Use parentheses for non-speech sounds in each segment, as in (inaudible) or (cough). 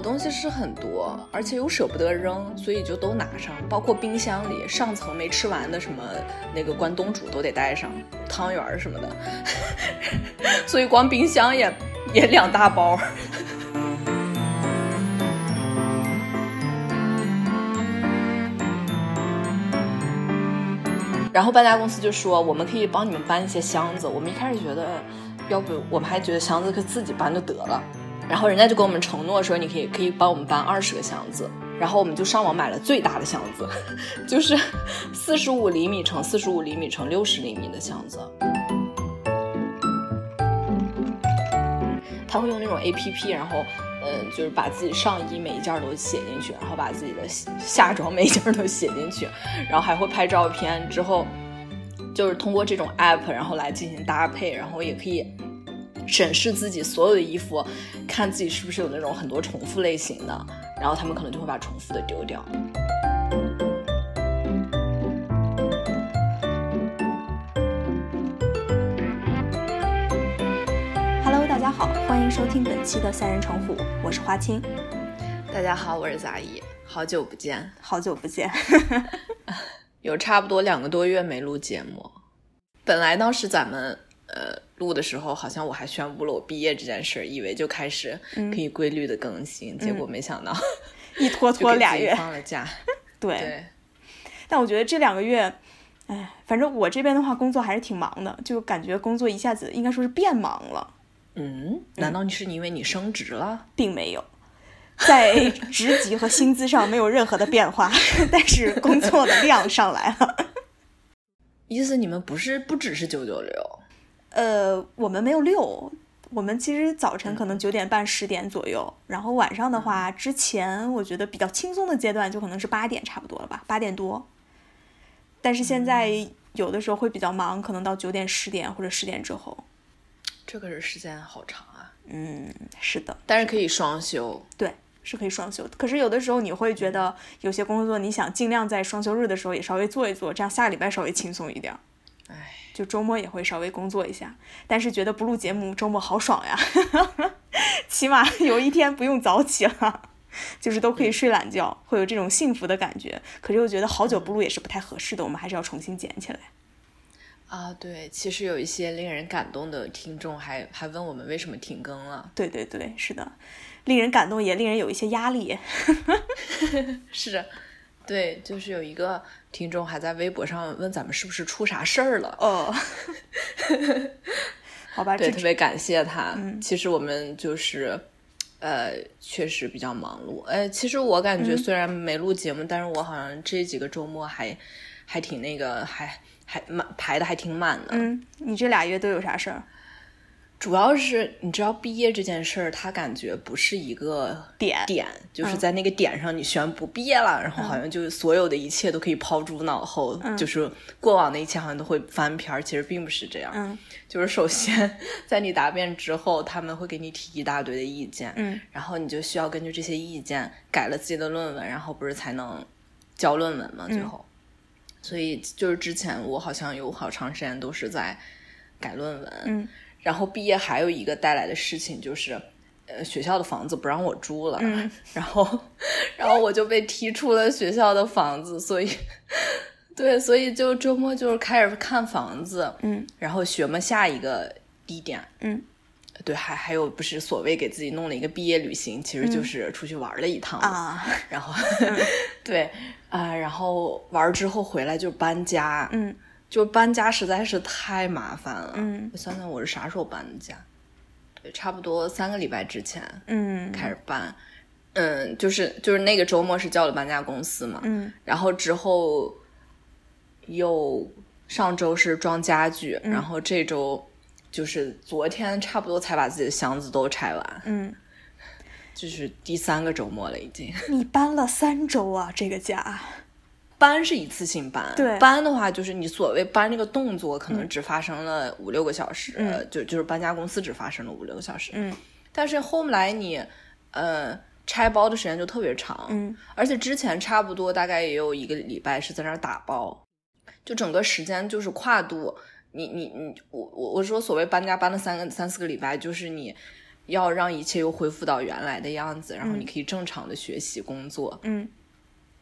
东西是很多，而且又舍不得扔，所以就都拿上，包括冰箱里上层没吃完的什么那个关东煮都得带上，汤圆儿什么的，(laughs) 所以光冰箱也也两大包。(laughs) 然后搬家公司就说我们可以帮你们搬一些箱子，我们一开始觉得，要不我们还觉得箱子可自己搬就得了。然后人家就跟我们承诺说，你可以可以帮我们搬二十个箱子，然后我们就上网买了最大的箱子，(laughs) 就是四十五厘米乘四十五厘米乘六十厘米的箱子。他会用那种 A P P，然后嗯，就是把自己上衣每一件都写进去，然后把自己的下装每一件都写进去，然后还会拍照片，之后就是通过这种 App，然后来进行搭配，然后也可以。审视自己所有的衣服，看自己是不是有那种很多重复类型的，然后他们可能就会把重复的丢掉。Hello，大家好，欢迎收听本期的三人成虎，我是花青。大家好，我是杂艺，好久不见，好久不见 (laughs) (laughs) 有差不多两个多月没录节目。本来当时咱们。呃，录的时候好像我还宣布了我毕业这件事儿，以为就开始可以规律的更新，结果没想到 (laughs) 一拖拖 (laughs) 俩月放了假。(laughs) 对，但我觉得这两个月，哎，反正我这边的话工作还是挺忙的，就感觉工作一下子应该说是变忙了。嗯，难道你是因为你升职了？并没有，在职级和薪资上没有任何的变化，但是工作的量上来了。意思你们不是不只是九九六？呃，我们没有六，我们其实早晨可能九点半十点左右，然后晚上的话，之前我觉得比较轻松的阶段就可能是八点差不多了吧，八点多。但是现在有的时候会比较忙，可能到九点十点或者十点之后。这个是时间好长啊。嗯，是的。但是可以双休。对，是可以双休。可是有的时候你会觉得有些工作你想尽量在双休日的时候也稍微做一做，这样下个礼拜稍微轻松一点。哎。就周末也会稍微工作一下，但是觉得不录节目周末好爽呀，(laughs) 起码 (laughs) 有一天不用早起了，就是都可以睡懒觉，会有这种幸福的感觉。可是又觉得好久不录也是不太合适的，我们还是要重新捡起来。啊，对，其实有一些令人感动的听众还还问我们为什么停更了。对对对，是的，令人感动也令人有一些压力。(laughs) 是。对，就是有一个听众还在微博上问咱们是不是出啥事儿了？哦，好吧，对，特别感谢他。其实我们就是，呃，确实比较忙碌。哎，其实我感觉虽然没录节目，但是我好像这几个周末还还挺那个，还还满排的还挺满的。嗯，你这俩月都有啥事儿？主要是你知道毕业这件事儿，他感觉不是一个点点，就是在那个点上你宣布毕业了，然后好像就所有的一切都可以抛诸脑后，就是过往的一切好像都会翻篇儿。其实并不是这样，嗯，就是首先 (laughs) 在你答辩之后，他们会给你提一大堆的意见，嗯，然后你就需要根据这些意见改了自己的论文，然后不是才能交论文嘛？最后，所以就是之前我好像有好长时间都是在改论文，嗯。然后毕业还有一个带来的事情就是，呃，学校的房子不让我住了，(laughs) 然后，然后我就被踢出了学校的房子，所以，对，所以就周末就是开始看房子，嗯，然后学么下一个地点，嗯，对，还还有不是所谓给自己弄了一个毕业旅行，其实就是出去玩了一趟啊，然后，(laughs) 对啊，然后玩之后回来就搬家，嗯。就搬家实在是太麻烦了。嗯，我想想我是啥时候搬的家？对，差不多三个礼拜之前。嗯，开始搬。嗯，就是就是那个周末是叫了搬家公司嘛。嗯。然后之后又上周是装家具，然后这周就是昨天差不多才把自己的箱子都拆完。嗯。就是第三个周末了，已经。(laughs) 你搬了三周啊，这个家。搬是一次性搬，对，搬的话就是你所谓搬这个动作可能只发生了五六个小时，嗯，就就是搬家公司只发生了五六个小时，嗯，但是后来你，呃，拆包的时间就特别长，嗯，而且之前差不多大概也有一个礼拜是在那儿打包，就整个时间就是跨度，你你你我我我说所谓搬家搬了三个三四个礼拜，就是你要让一切又恢复到原来的样子，然后你可以正常的学习工作，嗯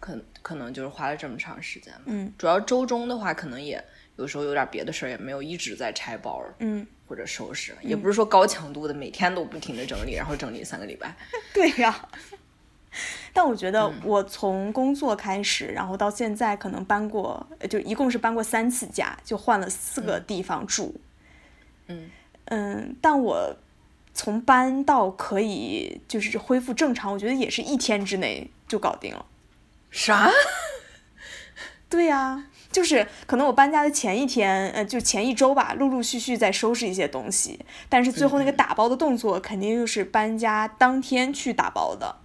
可可能就是花了这么长时间吧。嗯主要周中的话，可能也有时候有点别的事儿，也没有一直在拆包儿嗯，或者收拾，也不是说高强度的每天都不停的整理，然后整理三个礼拜。(laughs) 对呀。但我觉得嗯我从工作开始，然后到现在可能搬过，呃就一共是搬过三次家，就换了四个地方住。嗯嗯，但我从搬到可以就是恢复正常，我觉得也是一天之内就搞定了。啥？(laughs) 对呀、就是可能我搬家的前一天，呃，就前一周吧，陆陆续续在收拾一些东西，但是最后那个打包的动作肯定就是搬家当天去打包的。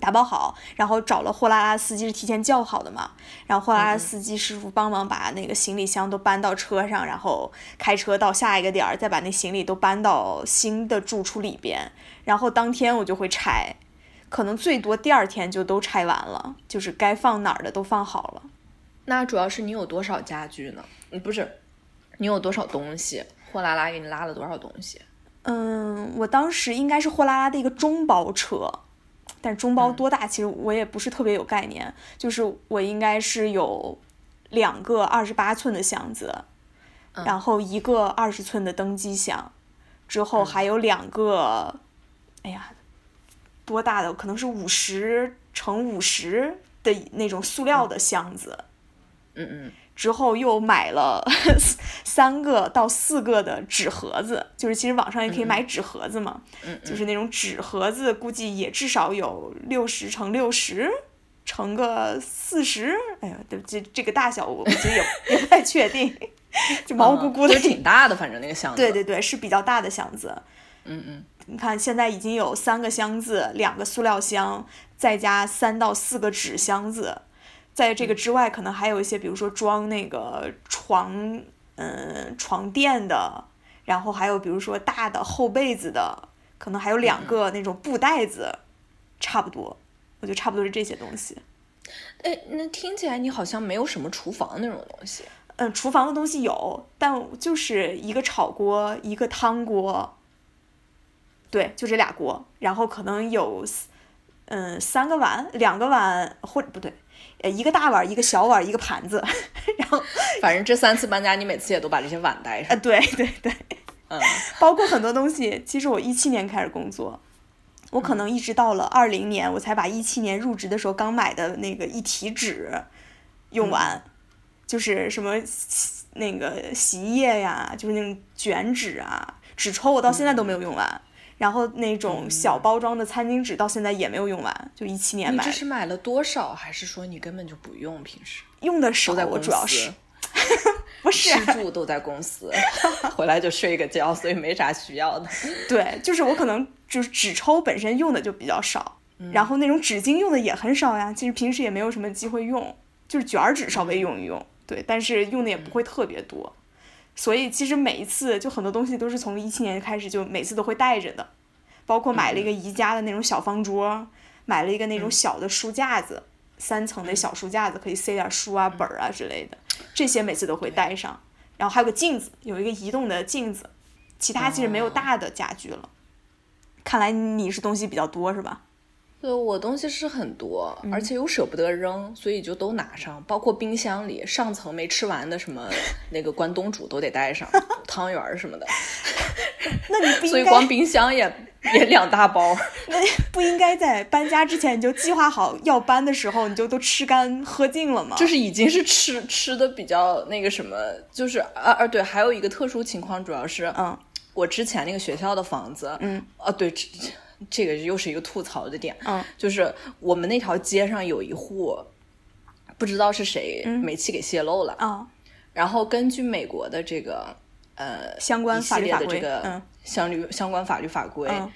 打包好，然后找了货拉拉司机是提前叫好的嘛，然后货拉拉司机师傅帮忙把那个行李箱都搬到车上，然后开车到下一个点儿，再把那行李都搬到新的住处里边，然后当天我就会拆，可能最多第二天就都拆完了，就是该放哪儿的都放好了。那主要是你有多少家具呢？嗯，不是，你有多少东西？货拉拉给你拉了多少东西？嗯，我当时应该是货拉拉的一个中包车，但中包多大其实我也不是特别有概念。就是我应该是有两个二十八寸的箱子，然后一个二十寸的登机箱，之后还有两个，哎呀，多大的？可能是五十乘五十的那种塑料的箱子。嗯嗯，之后又买了 (laughs) 三个到四个的纸盒子，就是其实网上也可以买纸盒子嘛，嗯就是那种纸盒子，估计也至少有六十乘六十乘个四十，哎呀，这这这个大小我其实也 (laughs) 也不太确定，就毛乎乎的，嗯挺大的，反正那个箱子。对对对，是比较大的箱子。嗯嗯，你看，现在已经有三个箱子，两个塑料箱，再加三到四个纸箱子。在这个之外，可能还有一些，比如说装那个床，嗯，床垫的，然后还有比如说大的厚被子的，可能还有两个那种布袋子，差不多，我觉得差不多是这些东西。哎，那听起来你好像没有什么厨房那种东西。嗯，厨房的东西有，但就是一个炒锅，一个汤锅，对，就这俩锅，然后可能有，嗯，三个碗，两个碗，或者不对，呃，一个大碗，一个小碗，一个盘子，(laughs) 然后，反正这三次搬家，你每次也都把这些碗带呃，上。对对对，嗯包括很多东西，其实我一七年开始工作，我可能一直到了二零年，我才把一七年入职的时候刚买的那个一体纸用完，就是什么那个洗衣液呀，就是那种卷纸啊，纸抽我到现在都没有用完。然后那种小包装的餐巾纸到现在也没有用完，就一七年买你，这是买了多少，还是说你根本就不用？平时用的少都在，我主要是，不是吃住都在公司，(laughs) 回来就睡个觉，所以没啥需要的。(laughs) 对，就是我可能就是纸抽本身用的就比较少，嗯然后那种纸巾用的也很少呀。其实平时也没有什么机会用，就是卷儿纸稍微用一用，对，但是用的也不会特别多。所以其实每一次就很多东西都是从一七年开始就每次都会带着的，包括买了一个宜家的那种小方桌，买了一个那种小的书架子，三层的小书架子可以塞点书啊、本儿啊之类的，这些每次都会带上。然后还有个镜子，有一个移动的镜子，其他其实没有大的家具了。看来你是东西比较多是吧？对我东西是很多，而且又舍不得扔，所以就都拿上，包括冰箱里上层没吃完的什么 (laughs) 那个关东煮都得带上，汤圆儿什么的，(laughs) 那你不所以光冰箱也也两大包。(laughs) 那不应该在搬家之前你就计划好要搬的时候，你就都吃干喝净了吗？就是已经是吃吃的比较那个什么，就是啊啊对，还有一个特殊情况，主要是嗯我之前那个学校的房子，嗯，啊对，这这个又是一个吐槽的点，嗯，就是我们那条街上有一户，不知道是谁煤气给泄漏了，啊，然后根据美国的这个呃相关法律，的这个嗯。相律相关法律法规，嗯。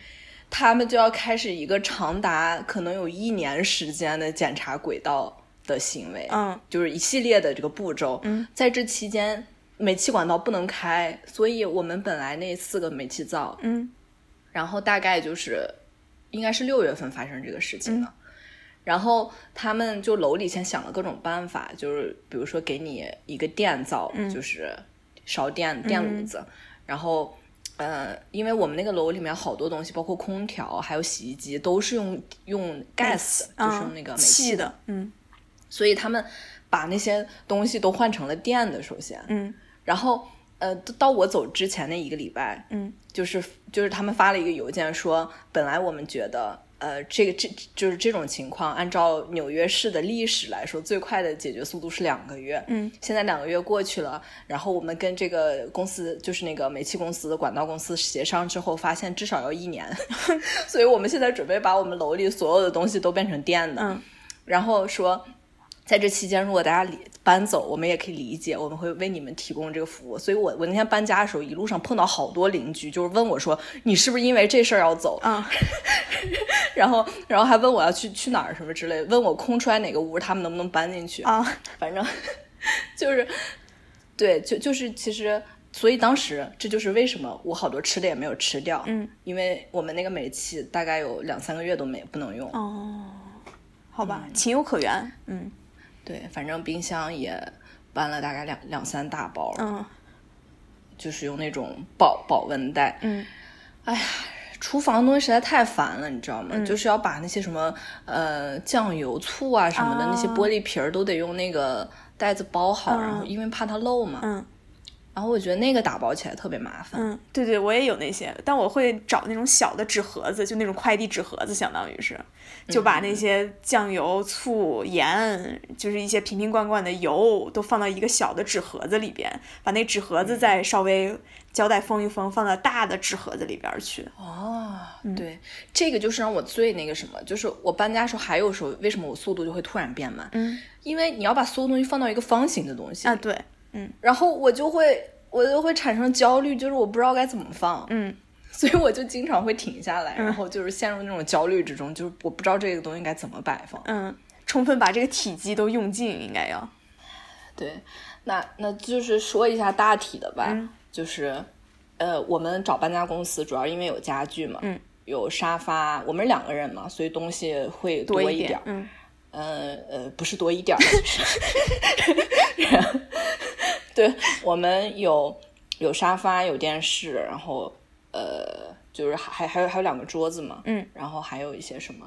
他们就要开始一个长达可能有一年时间的检查轨道的行为，嗯。就是一系列的这个步骤。嗯，在这期间，煤气管道不能开，所以我们本来那四个煤气灶，嗯然后大概就是应该是六月份发生这个事情嗯。的。然后他们就楼里先想了各种办法，就是比如说给你一个电灶，嗯。就是烧电电炉子，然后呃，因为我们那个楼里面好多东西，包括空调还有洗衣机，都是用用 gas，就是用那个煤气的，嗯，所以他们把那些东西都换成了电的，首先，嗯，然后呃，到我走之前那一个礼拜，嗯，就是就是他们发了一个邮件说，本来我们觉得。呃，这个这就是这种情况，按照纽约市的历史来说，最快的解决速度是两个月。嗯，现在两个月过去了，然后我们跟这个公司，就是那个煤气公司的管道公司协商之后，发现至少要一年，(laughs) 所以我们现在准备把我们楼里所有的东西都变成电的。嗯，然后说。在这期间，如果大家离搬走，我们也可以理解，我们会为你们提供这个服务。所以，我我那天搬家的时候，一路上碰到好多邻居，就是问我说：“你是不是因为这事儿要走？”啊，(laughs) 然后，然后还问我要去去哪儿什么之类，问我空出来哪个屋，他们能不能搬进去啊？反正就是，对，就就是其实，所以当时这就是为什么我好多吃的也没有吃掉，嗯，因为我们那个煤气大概有两三个月都没不能用。哦，好吧，情有可原，嗯。对，反正冰箱也搬了大概两两三大包，嗯，就是用那种保保温袋，嗯，哎呀，厨房东西实在太烦了，你知道吗？嗯，就是要把那些什么呃酱油、醋啊什么的那些玻璃瓶儿都得用那个袋子包好，然后因为怕它漏嘛，嗯。然后我觉得那个打包起来特别麻烦。嗯，对对，我也有那些，但我会找那种小的纸盒子，就那种快递纸盒子，相当于是，就把那些酱油、醋、盐，就是一些瓶瓶罐罐的油，都放到一个小的纸盒子里边，把那纸盒子再稍微胶带封一封，放到大的纸盒子里边去。哦，对，这个就是让我最那个什么，就是我搬家时候还有时候，为什么我速度就会突然变慢？嗯，因为你要把所有东西放到一个方形的东西啊，对。嗯，然后我就会，我就会产生焦虑，就是我不知道该怎么放，嗯，所以我就经常会停下来，然后就是陷入那种焦虑之中，就是我不知道这个东西该怎么摆放，嗯，充分把这个体积都用尽，应该要，对，那那就是说一下大体的吧，就是，呃，我们找搬家公司主要因为有家具嘛，嗯，有沙发，我们两个人嘛，所以东西会多一点，嗯。呃呃，不是多一点儿，(laughs) 对，我们有有沙发，有电视，然后呃，就是还还有还有两个桌子嘛，嗯，然后还有一些什么，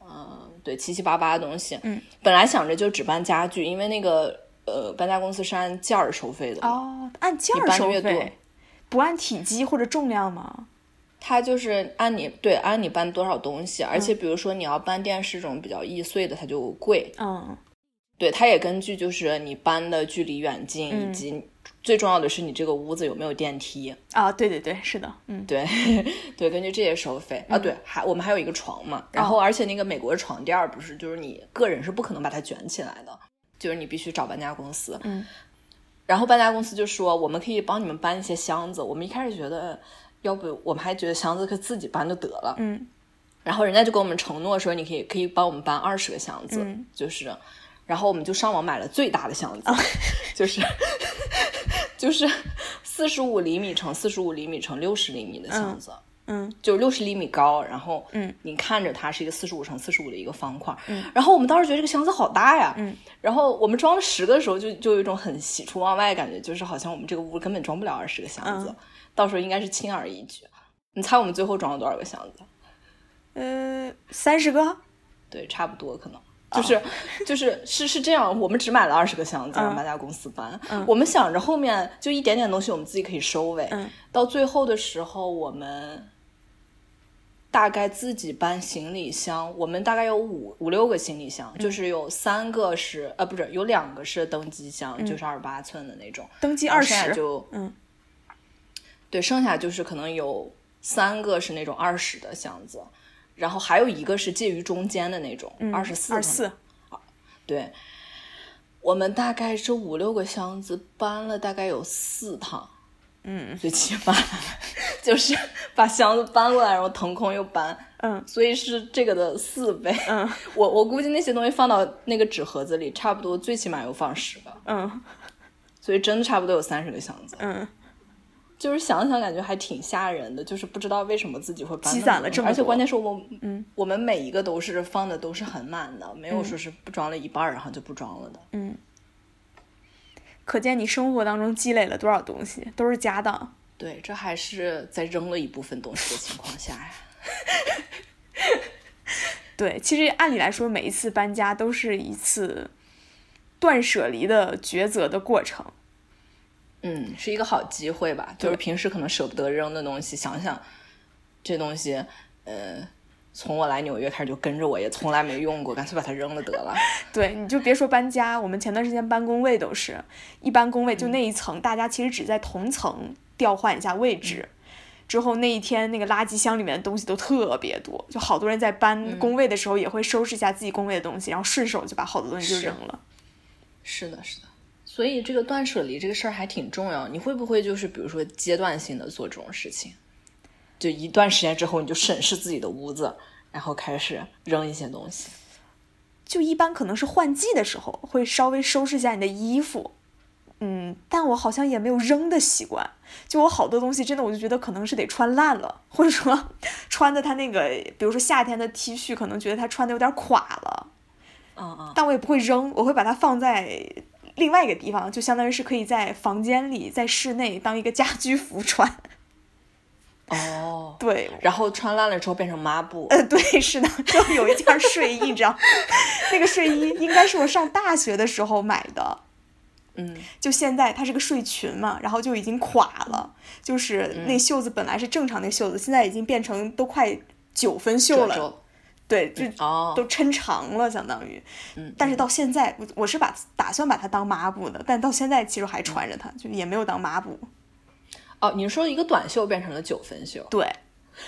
嗯，对，七七八八的东西，嗯，本来想着就只搬家具，因为那个呃搬家公司是按件儿收费的，哦，按件儿收费，不按体积或者重量吗？它就是按你对按你搬多少东西，而且比如说你要搬电视这种比较易碎的，它就贵。嗯，对，它也根据就是你搬的距离远近，以及最重要的是你这个屋子有没有电梯。啊，对对对，是的，嗯，对 (laughs) 对，根据这些收费啊。对，还我们还有一个床嘛，然后而且那个美国的床垫不是就是你个人是不可能把它卷起来的，就是你必须找搬家公司。嗯，然后搬家公司就说我们可以帮你们搬一些箱子，我们一开始觉得。要不我们还觉得箱子可自己搬就得了，嗯，然后人家就跟我们承诺说，你可以可以帮我们搬二十个箱子，就是，然后我们就上网买了最大的箱子，(laughs) 就是 (laughs) 就是四十五厘米乘四十五厘米乘六十厘米的箱子，嗯，就六十厘米高，然后嗯，你看着它是一个四十五乘四十五的一个方块，嗯，然后我们当时觉得这个箱子好大呀，嗯，然后我们装了十个的时候，就就有一种很喜出望外的感觉，就是好像我们这个屋根本装不了二十个箱子。到时候应该是轻而易举。你猜我们最后装了多少个箱子？呃，三十个。对，差不多，可能就是就是是是这样。我们只买了二十个箱子，让搬家公司搬。我们想着后面就一点点东西，我们自己可以收尾。到最后的时候，我们大概自己搬行李箱，我们大概有五五六个行李箱，就是有三个是呃，不是有两个是登机箱，就是二十八寸的那种。登机二十就嗯。对，剩下就是可能有三个是那种二十的箱子，然后还有一个是介于中间的那种二十四。二四。对，我们大概这五六个箱子搬了大概有四趟，嗯，最起码就是把箱子搬过来，然后腾空又搬，嗯，所以是这个的四倍。嗯，(laughs) 我我估计那些东西放到那个纸盒子里，差不多最起码有放十个。嗯，所以真的差不多有三十个箱子。嗯。(laughs) 就是想想感觉还挺吓人的，就是不知道为什么自己会积攒了这么多，而且关键是我，嗯，我们每一个都是放的都是很满的，没有说是不装了一半然后就不装了的。嗯，可见你生活当中积累了多少东西，都是家当。对，这还是在扔了一部分东西的情况下呀。(laughs) 对，其实按理来说，每一次搬家都是一次断舍离的抉择的过程。嗯，是一个好机会吧？就是平时可能舍不得扔的东西，想想这东西，呃，从我来纽约开始就跟着我，也从来没用过，干脆把它扔了得了。(laughs) 对，你就别说搬家，我们前段时间搬工位都是一搬工位，就那一层，大家其实只在同层调换一下位置。之后那一天，那个垃圾箱里面的东西都特别多，就好多人在搬工位的时候也会收拾一下自己工位的东西，然后顺手就把好多东西就扔了。是的，是的。所以这个断舍离这个事儿还挺重要。你会不会就是比如说阶段性的做这种事情？就一段时间之后，你就审视自己的屋子，然后开始扔一些东西。就一般可能是换季的时候会稍微收拾一下你的衣服。嗯，但我好像也没有扔的习惯。就我好多东西，真的我就觉得可能是得穿烂了，或者说 (laughs) 穿的它那个，比如说夏天的 T 恤，可能觉得它穿的有点垮了。嗯嗯。但我也不会扔，我会把它放在另外一个地方，就相当于是可以在房间里，在室内当一个家居服穿。哦。对。然后穿烂了之后变成抹布。呃，对，是的，就有一件睡衣，你知道，那个睡衣应该是我上大学的时候买的。嗯，就现在它是个睡裙嘛，然后就已经垮了，就是那袖子本来是正常那袖子，现在已经变成都快九分袖了，对，就都抻长了，相当于。嗯。但是到现在，我我是把打算把它当抹布的，但到现在其实还穿着它，就也没有当抹布。哦，你说一个短袖变成了九分袖？对，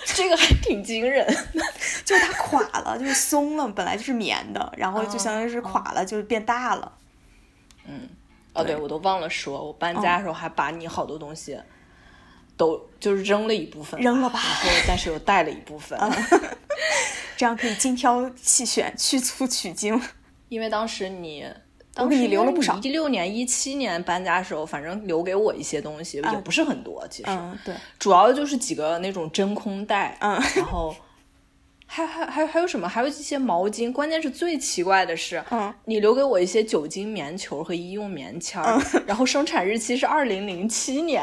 这个还挺惊人，(laughs) 就是它垮了，就是松了，本来就是棉的，然后就相当于是垮了，就是变大了。嗯。哦，对，我都忘了说，我搬家的时候还把你好多东西都就是扔了一部分，扔了吧，然后但是又带了一部分，(laughs) 这样可以精挑细选，去粗取精。因为当时你，我给你留了不少。一六年、一七年搬家的时候，反正留给我一些东西，也不是很多，其实，对，主要就是几个那种真空袋，嗯，然后。(laughs) 还还还还有什么？还有一些毛巾。关键是最奇怪的是，嗯，你留给我一些酒精棉球和医用棉签儿，然后生产日期是二零零七年。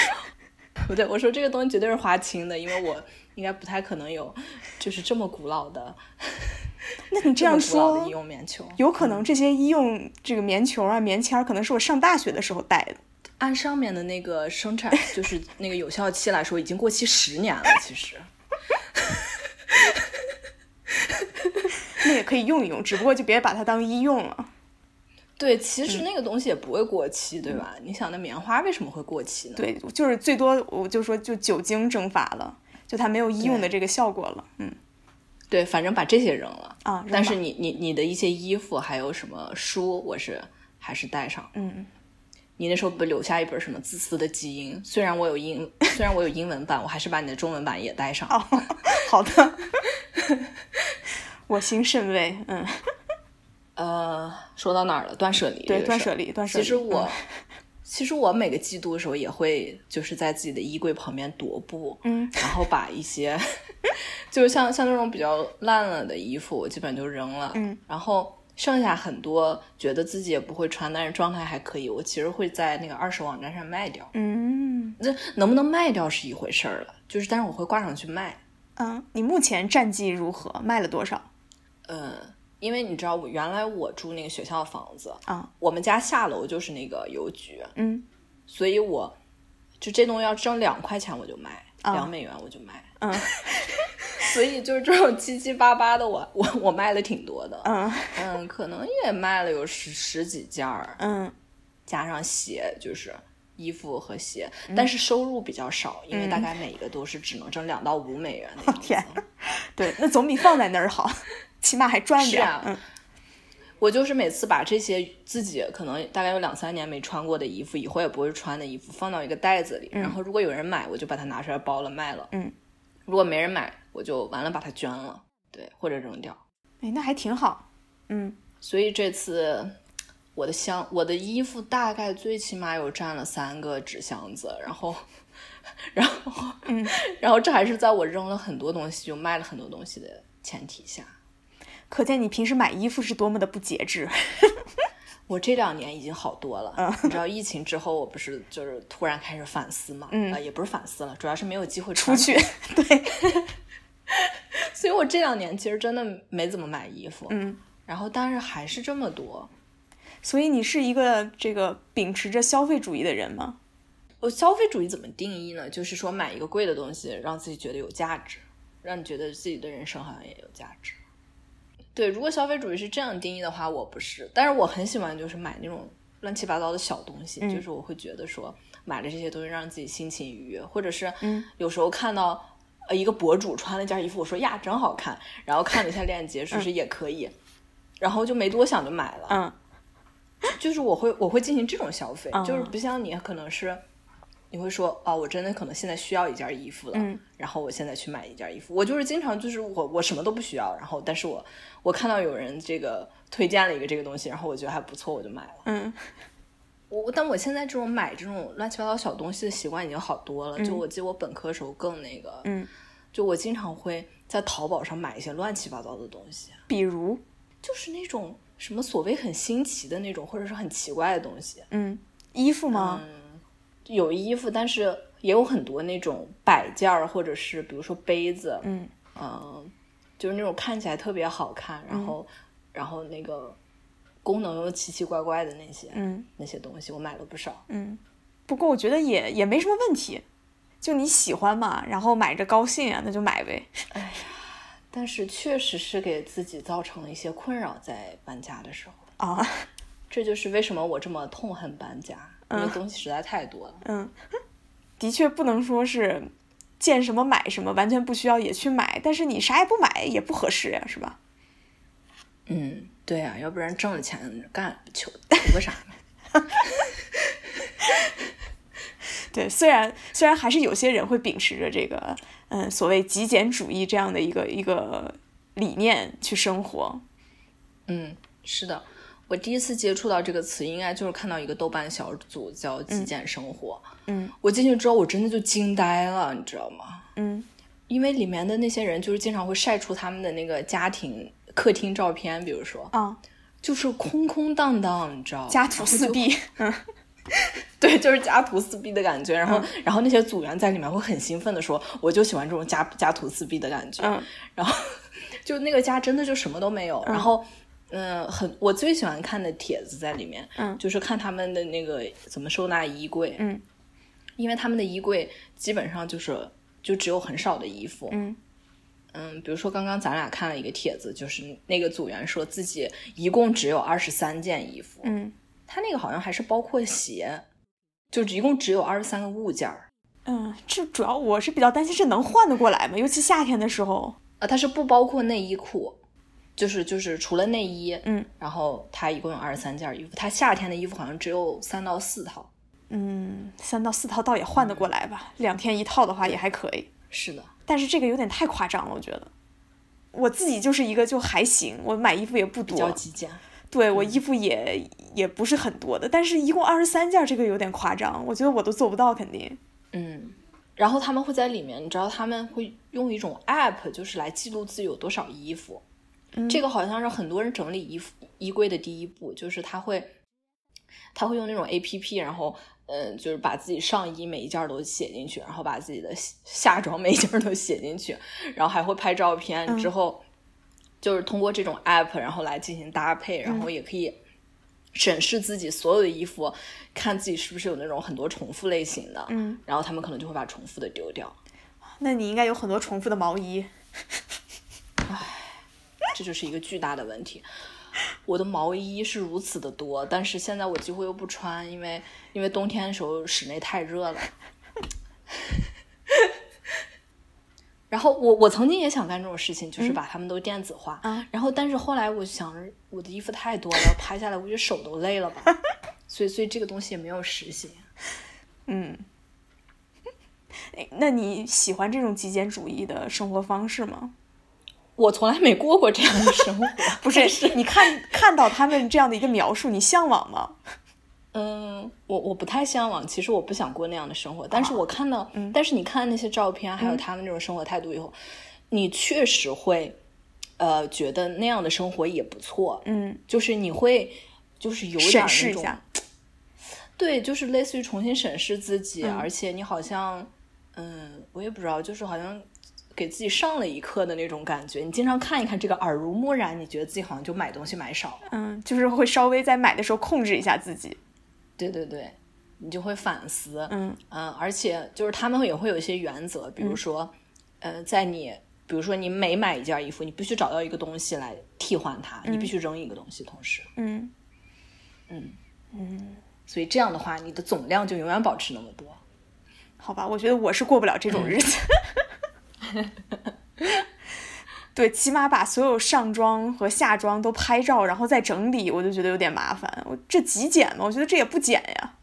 (laughs) 不对，我说这个东西绝对是花青的，因为我应该不太可能有，就是这么古老的。(laughs) 那你这样说，医用棉球有可能这些医用这个棉球啊、棉签儿，可能是我上大学的时候带的。按上面的那个生产，就是那个有效期来说，已经过期十年了。其实。(laughs) 那也可以用一用，只不过就别把它当医用了。对，其实那个东西也不会过期，对吧？你想，那棉花为什么会过期呢？对，就是最多我就说就酒精蒸发了，就它没有医用的这个效果了。嗯，对，反正把这些扔了啊。但是你你你的一些衣服还有什么书，我是还是带上。嗯。你那时候不留下一本什么自私的基因？虽然我有英，虽然我有英文版，我还是把你的中文版也带上。哦，(laughs) 好的。(laughs) 我心甚慰。嗯。呃，说到哪儿了？断舍离。对，断舍离，断舍离。其实我，(laughs) 其实我每个季度的时候也会就是在自己的衣柜旁边踱步，嗯，然后把一些，(laughs) 就是像像那种比较烂了的衣服，我基本就扔了，嗯，然后。剩下很多觉得自己也不会穿，但是状态还可以，我其实会在那个二手网站上卖掉。嗯，那能不能卖掉是一回事儿了，就是但是我会挂上去卖。嗯，你目前战绩如何？卖了多少？呃，因为你知道，我原来我住那个学校的房子啊，我们家下楼就是那个邮局，嗯，所以我就这东西要挣两块钱我就卖，两美元我就卖，嗯。(laughs) 所以就是这种七七八八的，我我我卖了挺多的，嗯嗯，可能也卖了有十十几件儿，嗯，加上鞋就是衣服和鞋，但是收入比较少，因为大概每一个都是只能挣两到五美元。天，对，那总比放在那儿好，(laughs) 起码还赚点。嗯，我就是每次把这些自己可能大概有两三年没穿过的衣服，以后也不会穿的衣服，放到一个袋子里，然后如果有人买，我就把它拿出来包了卖了。嗯，如果没人买。我就完了，把它捐了，对，或者扔掉。哎，那还挺好。嗯，所以这次我的箱，我的衣服大概最起码有占了三个纸箱子，然后，(laughs) 然后，嗯，(laughs) 然后这还是在我扔了很多东西，就卖了很多东西的前提下。可见你平时买衣服是多么的不节制。(laughs) 我这两年已经好多了。嗯你知道疫情之后，我不是就是突然开始反思嘛？嗯呃也不是反思了，主要是没有机会出去，对，所以我这两年其实真的没怎么买衣服。嗯，然后但是还是这么多。所以你是一个这个秉持着消费主义的人吗？我消费主义怎么定义呢？就是说买一个贵的东西，让自己觉得有价值，让你觉得自己的人生好像也有价值。对，如果消费主义是这样定义的话，我不是。但是我很喜欢就是买那种乱七八糟的小东西，嗯就是我会觉得说买了这些东西让自己心情愉悦，或者是嗯有时候看到呃一个博主穿了件衣服，我说呀真好看，然后看了一下链接，是不是也可以？然后就没多想就买了。嗯就是我会我会进行这种消费，嗯就是不像你可能是你会说哦，我真的可能现在需要一件衣服了，嗯然后我现在去买一件衣服。我就是经常就是我我什么都不需要，然后但是我我看到有人这个推荐了一个这个东西，然后我觉得还不错，我就买了。嗯我但我现在这种买这种乱七八糟小东西的习惯已经好多了。就我记得我本科的时候更那个，嗯，就我经常会在淘宝上买一些乱七八糟的东西，比如，就是那种什么所谓很新奇的那种，或者是很奇怪的东西。嗯，衣服吗？有衣服，但是也有很多那种摆件儿，或者是比如说杯子，嗯嗯，就是那种看起来特别好看，然后、然后那个功能又奇奇怪怪的那些、嗯那些东西，我买了不少。嗯，不过我觉得也也没什么问题，就你喜欢嘛，然后买着高兴啊，那就买呗。但是确实是给自己造成了一些困扰，在搬家的时候，啊，这就是为什么我这么痛恨搬家，因为东西实在太多了。嗯，的确不能说是见什么买什么，完全不需要也去买，但是你啥也不买也不合适呀，是吧？嗯，对啊，要不然挣了钱干求图个啥呢？(laughs) 对，虽然虽然还是有些人会秉持着这个嗯所谓极简主义这样的一个一个理念去生活，嗯，是的，我第一次接触到这个词，应该就是看到一个豆瓣小组叫“极简生活”。嗯，我进去之后，我真的就惊呆了，你知道吗？嗯因为里面的那些人就是经常会晒出他们的那个家庭客厅照片，比如说，啊，就是空空荡荡，你知道吗？家徒四壁，(laughs) 嗯对，就是家徒四壁的感觉。然后，然后那些组员在里面会很兴奋的说：“我就喜欢这种家家徒四壁的感觉。嗯然后 (laughs) 就那个家真的就什么都没有。然后，嗯、很我最喜欢看的帖子在里面，嗯就是看他们的那个怎么收纳衣柜，嗯因为他们的衣柜基本上就是就只有很少的衣服，嗯嗯，比如说刚刚咱俩看了一个帖子，就是那个组员说自己一共只有二十三件衣服，嗯他那个好像还是包括鞋，就一共只有二十三个物件儿。嗯，这主要我是比较担心这能换得过来吗？尤其夏天的时候，啊，它是不包括内衣裤，就是就是除了内衣，嗯，然后他一共有二十三件衣服，他夏天的衣服好像只有三到四套。嗯，三到四套倒也换得过来吧，两天一套的话也还可以。是的，但是这个有点太夸张了，我觉得。我自己就是一个就还行，我买衣服也不比较多，极简。对我衣服也也不是很多的，但是一共二十三件，这个有点夸张，我觉得我都做不到，肯定。嗯，然后他们会在里面，你知道他们会用一种 app，就是来记录自己有多少衣服。这个好像是很多人整理衣服衣柜的第一步，就是他会他会用那种 A P P，然后嗯、呃就是把自己上衣每一件都写进去，然后把自己的下下装每一件都写进去，然后还会拍照片，之后就是通过这种 app，然后来进行搭配，然后也可以审视自己所有的衣服，看自己是不是有那种很多重复类型的，嗯，然后他们可能就会把重复的丢掉，那你应该有很多重复的毛衣。(laughs) 这就是一个巨大的问题。我的毛衣是如此的多，但是现在我几乎又不穿，因为因为冬天的时候室内太热了。然后我我曾经也想干这种事情，就是把它们都电子化。嗯然后但是后来我想着我的衣服太多了，拍下来我觉得手都累了吧，(laughs) 所以所以这个东西也没有实行。嗯，哎那你喜欢这种极简主义的生活方式吗？我从来没过过这样的生活，(laughs) 不是，是你看看到他们这样的一个描述，你向往吗？(laughs) 嗯，我我不太向往，其实我不想过那样的生活。但是我看到，但是你看那些照片，还有他们这种生活态度以后，你确实会，呃，觉得那样的生活也不错。嗯就是你会就是有点审视那种一下，对，就是类似于重新审视自己，嗯而且你好像，嗯，我也不知道，就是好像给自己上了一课的那种感觉。你经常看一看这个，耳濡目染，你觉得自己好像就买东西买少了。嗯，就是会稍微在买的时候控制一下自己。对对对，你就会反思。嗯嗯，而且就是他们也会有一些原则，比如说，呃，在你比如说你每买一件衣服，你必须找到一个东西来替换它，你必须扔一个东西，同时，嗯所以这样的话，你的总量就永远保持那么多。好吧，我觉得我是过不了这种日子。(laughs) (laughs) 对，起码把所有上装和下装都拍照，然后再整理，我就觉得有点麻烦。我这极简吗？我觉得这也不简呀，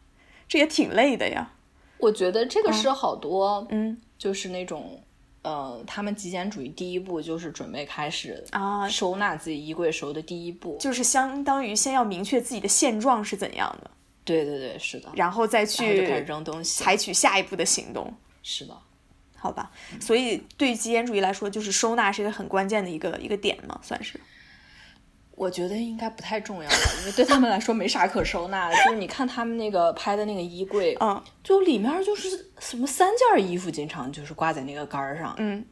这也挺累的呀。我觉得这个是好多，嗯就是那种，呃，他们极简主义第一步就是准备开始啊，收纳自己衣柜时候的第一步。就是相当于先要明确自己的现状是怎样的，对对对，是的，然后再去开始去扔东西。采取下一步的行动。是的，好吧，所以对于极简主义来说，就是收纳是一个很关键的一个一个点嘛，算是。我觉得应该不太重要吧，因为对他们来说没啥可收纳的。(laughs) 就是你看他们那个拍的那个衣柜，嗯就里面就是什么三件衣服，经常就是挂在那个杆儿上。嗯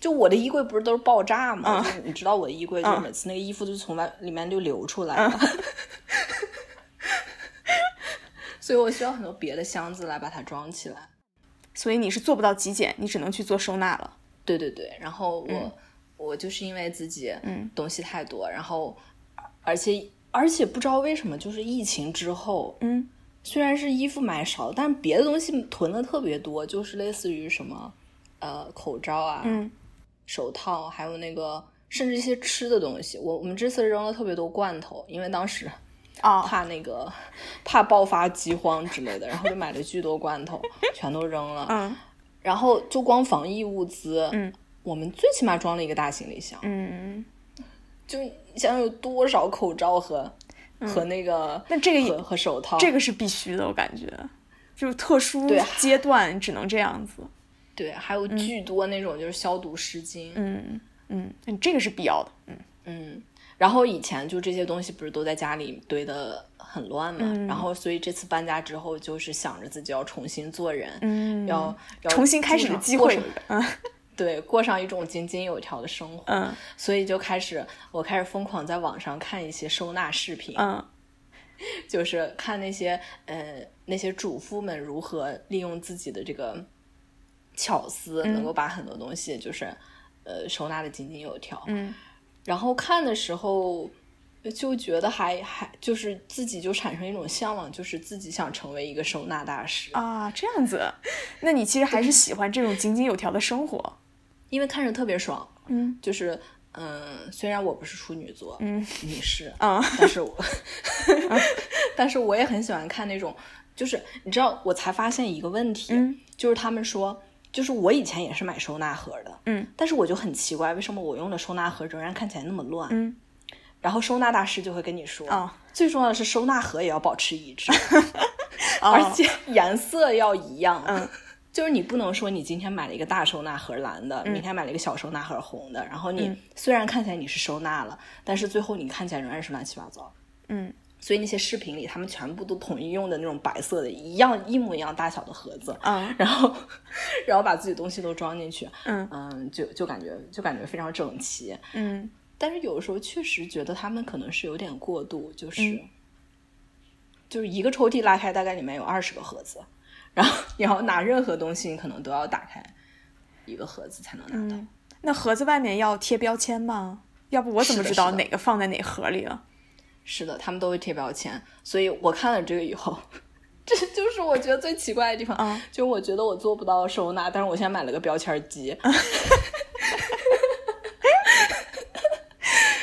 就我的衣柜不是都是爆炸吗？嗯就是你知道我的衣柜，就每次那个衣服就从外里面就流出来了。(laughs) 所以我需要很多别的箱子来把它装起来。所以你是做不到极简，你只能去做收纳了。对对对，然后我、我就是因为自己嗯东西太多，然后而且而且不知道为什么，就是疫情之后，嗯虽然是衣服买少了，但是别的东西囤的特别多，就是类似于什么呃口罩啊、嗯手套，还有那个甚至一些吃的东西。我我们这次扔了特别多罐头，因为当时啊怕那个怕爆发饥荒之类的，然后就买了巨多罐头，全都扔了。嗯然后就光防疫物资，嗯，我们最起码装了一个大行李箱。嗯，就你想想有多少口罩和、和那个，嗯那这个也和和手套，这个是必须的，我感觉，就是特殊阶段只能这样子。对，还有巨多那种就是消毒湿巾，嗯嗯，嗯这个是必要的。嗯嗯，然后以前就这些东西不是都在家里堆的很乱嘛，嗯。然后所以这次搬家之后，就是想着自己要重新做人，嗯，要要重新开始的机会。嗯 (laughs) 对，过上一种井井有条的生活，嗯。所以就开始我开始疯狂在网上看一些收纳视频，嗯。就是看那些呃那些主妇们如何利用自己的这个巧思，嗯。能够把很多东西就是呃收纳的井井有条。嗯然后看的时候就觉得还还就是自己就产生一种向往，就是自己想成为一个收纳大师，啊，这样子，那你其实还是喜欢这种井井有条的生活。因为看着特别爽。嗯。就是嗯，虽然我不是处女座，嗯你是，啊但是我，(laughs) 但是我也很喜欢看那种，就是你知道，我才发现一个问题，嗯。就是他们说，就是我以前也是买收纳盒的，嗯但是我就很奇怪，为什么我用的收纳盒仍然看起来那么乱？嗯然后收纳大师就会跟你说，啊最重要的是收纳盒也要保持一致，(laughs) 啊而且颜色要一样。嗯 (laughs) 就是你不能说你今天买了一个大收纳盒蓝的，嗯明天买了一个小收纳盒红的，然后你虽然看起来你是收纳了，但是最后你看起来仍然是乱七八糟。嗯所以那些视频里，他们全部都统一用的那种白色的，一样一模一样大小的盒子，啊 (laughs) 然后然后把自己东西都装进去，嗯嗯，就就感觉就感觉非常整齐。嗯但是有的时候确实觉得他们可能是有点过度，就是、嗯就是一个抽屉拉开，大概里面有二十个盒子，然后你要拿任何东西，你可能都要打开一个盒子才能拿到。嗯，那盒子外面要贴标签吗？要不我怎么知道哪个放在哪盒里了？是的，他们都会贴标签，所以我看了这个以后。这就是我觉得最奇怪的地方，嗯就我觉得我做不到收纳，但是我现在买了个标签机，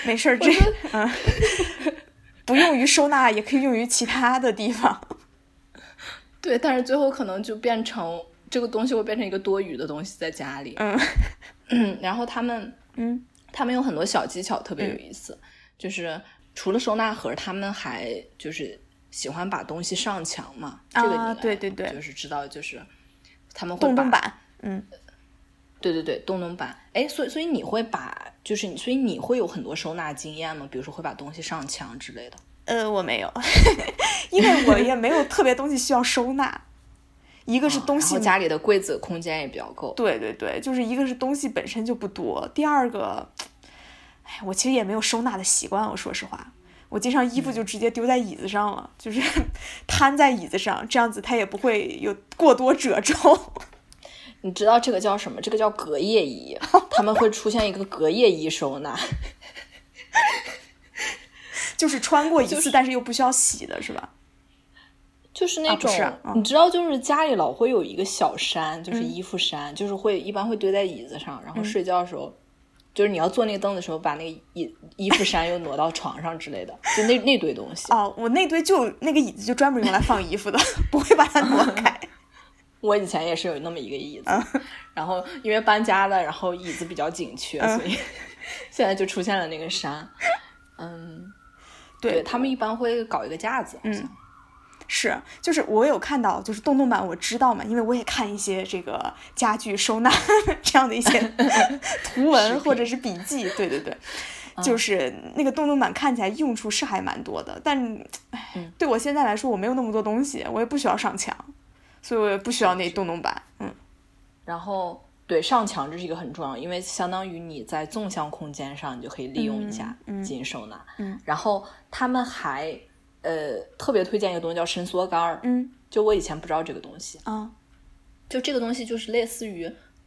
没事儿，(laughs) 这嗯，不用于收纳，也可以用于其他的地方。(laughs) 对，但是最后可能就变成这个东西会变成一个多余的东西在家里，嗯嗯，(coughs) 然后他们嗯他们有很多小技巧，特别有意思。就是除了收纳盒，他们还就是喜欢把东西上墙嘛。这个你啊对对对就是知道，就是他们会把，洞洞板，嗯对对对，洞洞板。哎，所以所以你会把，就是你，所以你会有很多收纳经验吗？比如说会把东西上墙之类的。呃，我没有，(laughs) 因为我也没有特别东西需要收纳。一个是东西，家里的柜子空间也比较够。对对对，就是一个是东西本身就不多，第二个，哎，我其实也没有收纳的习惯。我说实话，我经常衣服就直接丢在椅子上了，就是 (laughs) 摊在椅子上，这样子它也不会有过多褶皱。(laughs) 你知道这个叫什么？这个叫隔夜衣，(laughs) 他们会出现一个隔夜衣收纳，就是穿过一次，但是又不需要洗的是吧？就是那种，你知道，就是家里老会有一个小山，就是衣服山，就是会一般会堆在椅子上，然后睡觉的时候，就是你要坐那个凳子的时候，把那个衣衣服衫又挪到床上之类的，就那那堆东西。哦，我那堆就那个椅子就专门用来放衣服的，(laughs) 不会把它挪开。(laughs) 我以前也是有那么一个椅子，(laughs) 然后因为搬家了，然后椅子比较紧缺，所以现在就出现了那个山。嗯，对他们一般会搞一个架子，好像。是，就是我有看到，就是洞洞板，我知道嘛，因为我也看一些这个家具收纳 (laughs) 这样的一些 (laughs) 图文或者是笔记，对对对，就是那个洞洞板看起来用处是还蛮多的，但唉，对我现在来说，我没有那么多东西，我也不需要上墙，所以我也不需要那洞洞板，嗯，然后对上墙这是一个很重要，因为相当于你在纵向空间上，你就可以利用一下进行收纳，嗯，然后他们还。呃，特别推荐一个东西叫伸缩杆儿。嗯，就我以前不知道这个东西啊，就这个东西就是类似于，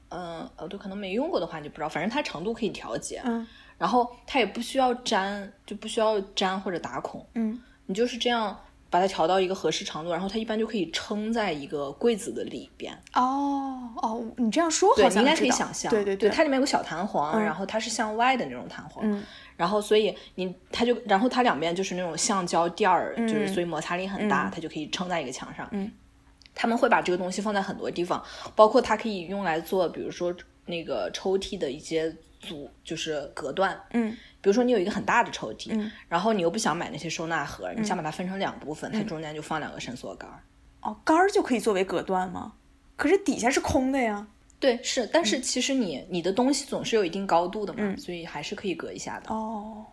嗯呃，对，可能没用过的话你就不知道，反正它长度可以调节。嗯，然后它也不需要粘，就不需要粘或者打孔。嗯，你就是这样把它调到一个合适长度，然后它一般就可以撑在一个柜子的里边。哦哦，你这样说好像应该可以想象。对对对，它里面有个小弹簧，然后它是向外的那种弹簧。嗯。然后，所以你它就，然后它两边就是那种橡胶垫儿，就是所以摩擦力很大，它就可以撑在一个墙上。嗯，他们会把这个东西放在很多地方，包括它可以用来做，比如说那个抽屉的一些组，就是隔断。嗯，比如说你有一个很大的抽屉，嗯，然后你又不想买那些收纳盒，你想把它分成两部分，它中间就放两个伸缩杆儿。哦，杆儿就可以作为隔断吗？可是底下是空的呀。对，是，但是其实你你的东西总是有一定高度的嘛，所以还是可以隔一下的。哦，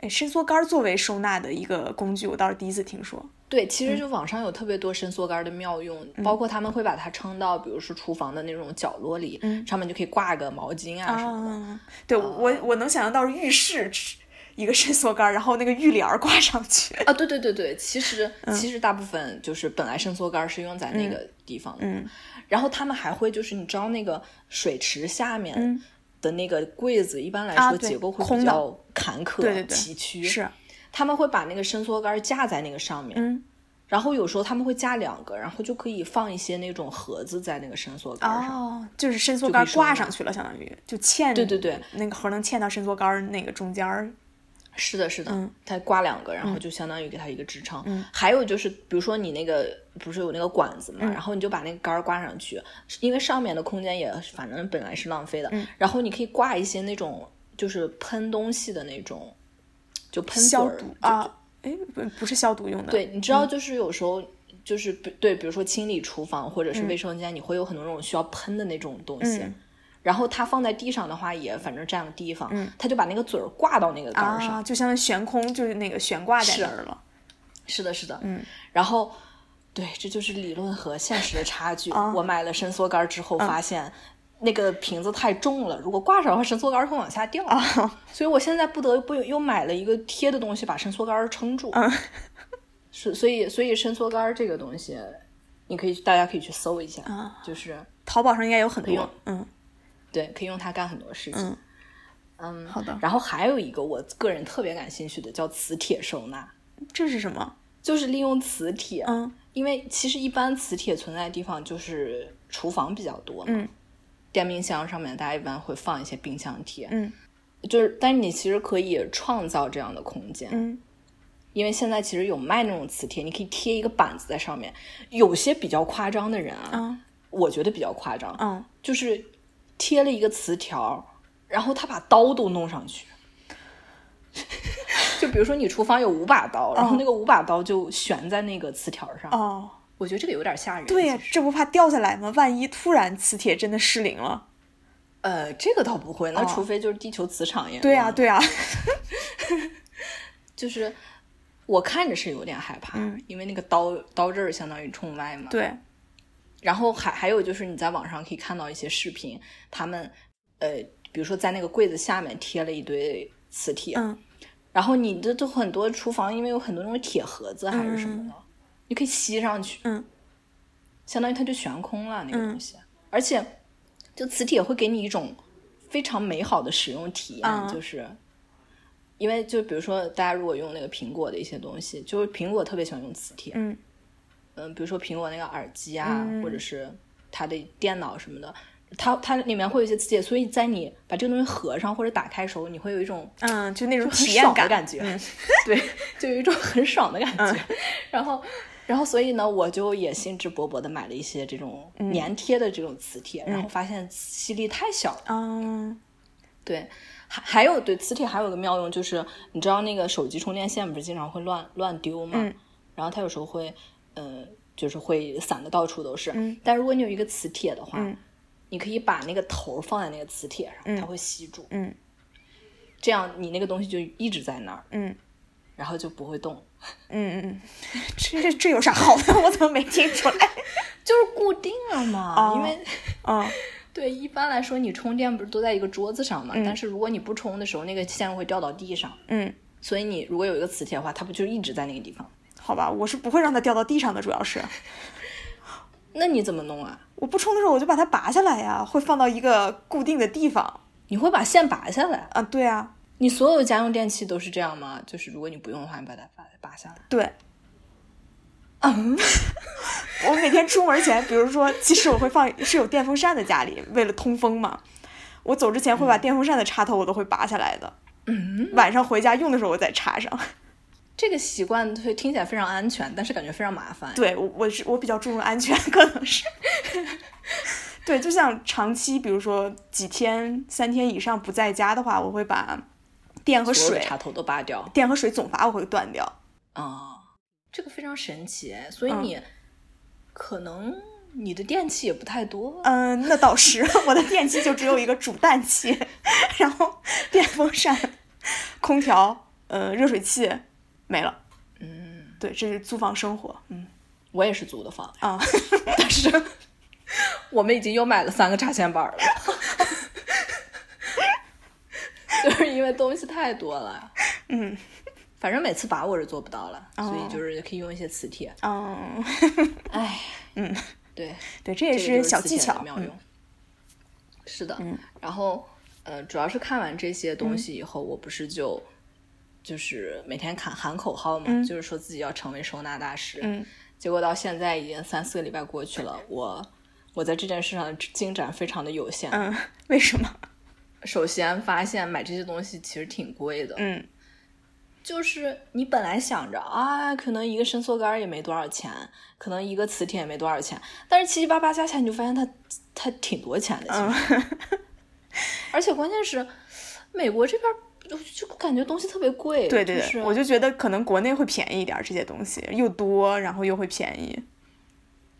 哎，伸缩杆作为收纳的一个工具，我倒是第一次听说。对，其实就网上有特别多伸缩杆的妙用，包括他们会把它撑到，比如说厨房的那种角落里，上面就可以挂个毛巾啊什么的。对我，我能想象到浴室一个伸缩杆，然后那个浴帘挂上去。啊，对对对对，其实 (laughs) 其实大部分就是本来伸缩杆是用在那个地方的。嗯。然后他们还会就是，你知道那个水池下面的那个柜子，一般来说结构会比较坎坷崎岖。是，他们会把那个伸缩杆架在那个上面。嗯。然后有时候他们会架两个，然后就可以放一些那种盒子在那个伸缩杆上。哦，就是伸缩杆挂上去了，相当于就嵌。对对对，那个盒能嵌到伸缩杆那个中间儿。是的，是的，嗯，它挂两个，然后就相当于给它一个支撑。嗯，还有就是，比如说你那个不是有那个管子嘛，然后你就把那个杆儿挂上去，因为上面的空间也反正本来是浪费的。嗯，然后你可以挂一些那种就是喷东西的那种，就喷消毒啊，哎，不不是消毒用的。对，你知道就是有时候就是对，比如说清理厨房或者是卫生间，你会有很多那种需要喷的那种东西。然后它放在地上的话，也反正占个地方，嗯，他就把那个嘴儿挂到那个杆儿上，就相当于悬空，就是那个悬挂在那儿了。是的，是的，嗯。然后，对，这就是理论和现实的差距。我买了伸缩杆之后，发现那个瓶子太重了，如果挂上的话，伸缩杆会往下掉。(laughs) 所以我现在不得不又买了一个贴的东西，把伸缩杆撑住。(laughs) 是，所以，所以伸缩杆这个东西，你可以大家可以去搜一下，就是淘宝上应该有很多，嗯。对，可以用它干很多事情。嗯，嗯，好的。然后还有一个我个人特别感兴趣的，叫磁铁收纳。这是什么？就是利用磁铁。嗯，因为其实一般磁铁存在的地方就是厨房比较多。嗯，电冰箱上面大家一般会放一些冰箱贴。嗯，就是，但是你其实可以创造这样的空间。嗯，因为现在其实有卖那种磁贴，你可以贴一个板子在上面。有些比较夸张的人啊，我觉得比较夸张。嗯，就是。贴了一个磁条，然后他把刀都弄上去。(laughs) 就比如说你厨房有五把刀，然后那个五把刀就悬在那个磁条上。哦，我觉得这个有点吓人。对呀，这不怕掉下来吗？万一突然磁铁真的失灵了？呃，这个倒不会，那除非就是地球磁场也。对呀，对呀。(laughs) 就是，我看着是有点害怕，嗯因为那个刀刀刃儿相当于冲外嘛。。对，然后还还有就是你在网上可以看到一些视频，他们呃，比如说在那个柜子下面贴了一堆磁铁，嗯然后你的都很多厨房因为有很多那种铁盒子还是什么的，你可以吸上去，嗯，相当于它就悬空了那个嗯。东西，而且就磁铁会给你一种非常美好的使用体验，嗯。就是。因为就比如说，大家如果用那个苹果的一些东西，就是苹果特别喜欢用磁铁，嗯。嗯，比如说苹果那个耳机啊，嗯或者是它的电脑什么的，它它里面会有一些磁铁，所以在你把这个东西合上或者打开的时候，你会有一种嗯，就那种体验感，感觉，嗯。(laughs) 对，就有一种很爽的感觉。然后，然后所以呢，我就也兴致勃勃的买了一些这种嗯。粘贴的这种磁铁，然后发现吸力太小了。嗯对，还还有对磁铁还有个妙用，就是你知道那个手机充电线不是经常会乱乱丢吗？嗯。然后它有时候会，呃，就是会散的到处都是。嗯。但如果你有一个磁铁的话，嗯。你可以把那个头儿放在那个磁铁上，嗯。它会吸住，嗯。这样你那个东西就一直在那儿，嗯然后就不会动。嗯嗯，这这这有啥好的？我怎么没听出来？(laughs) 就是固定了嘛，哦因为嗯对一般来说你充电不是都在一个桌子上嘛，嗯但是如果你不充的时候，那个线会掉到地上，嗯，所以你如果有一个磁铁的话，它不就一直在那个地方？(laughs) 好吧，我是不会让它掉到地上的，主要是 (laughs) 那你怎么弄啊？我不充的时候我就把它拔下来呀，会放到一个固定的地方。你会把线拔下来？啊，对啊，你所有家用电器都是这样吗？就是如果你不用的话，你把它拔拔下来。对。嗯，(laughs) 我每天出门前，比如说，其实我会放是有电风扇的家里，为了通风嘛。我走之前会把电风扇的插头我都会拔下来的，嗯，晚上回家用的时候我再插上。(laughs) 这个习惯会听起来非常安全，但是感觉非常麻烦。对我我是我比较注重安全，可能是。(laughs) 对，就像长期，比如说几天、三天以上不在家的话，我会把电和水、插头都拔掉电和水总阀我会断掉。啊、这个非常神奇。所以嗯你、可能你的电器也不太多。嗯，那倒是，我的电器就只有一个煮蛋器，(laughs) 然后电风扇、空调、呃热水器没了。嗯，对，这是租房生活。嗯我也是租的房，啊，但是 (laughs) 我们已经又买了三个插线板了，(laughs) (laughs) 就是因为东西太多了。(laughs) 嗯反正每次拔我是做不到了，哦所以就是可以用一些磁铁。嗯，哎，(laughs) 嗯，对，对，这也是小技巧。妙用。是的，嗯然后呃，主要是看完这些东西以后，我不是就就是每天喊喊口号嘛，嗯就是说自己要成为收纳大师。嗯结果到现在已经三四个礼拜过去了，我我在这件事上的进展非常的有限。嗯，为什么？首先发现买这些东西其实挺贵的，嗯就是你本来想着啊，可能一个伸缩杆也没多少钱，可能一个磁铁也没多少钱，但是七七八八加起来，你就发现它它挺多钱的，其实。嗯 (laughs) 而且关键是，美国这边就就感觉东西特别贵，对对对，就是、我就觉得可能国内会便宜一点，这些东西又多，然后又会便宜。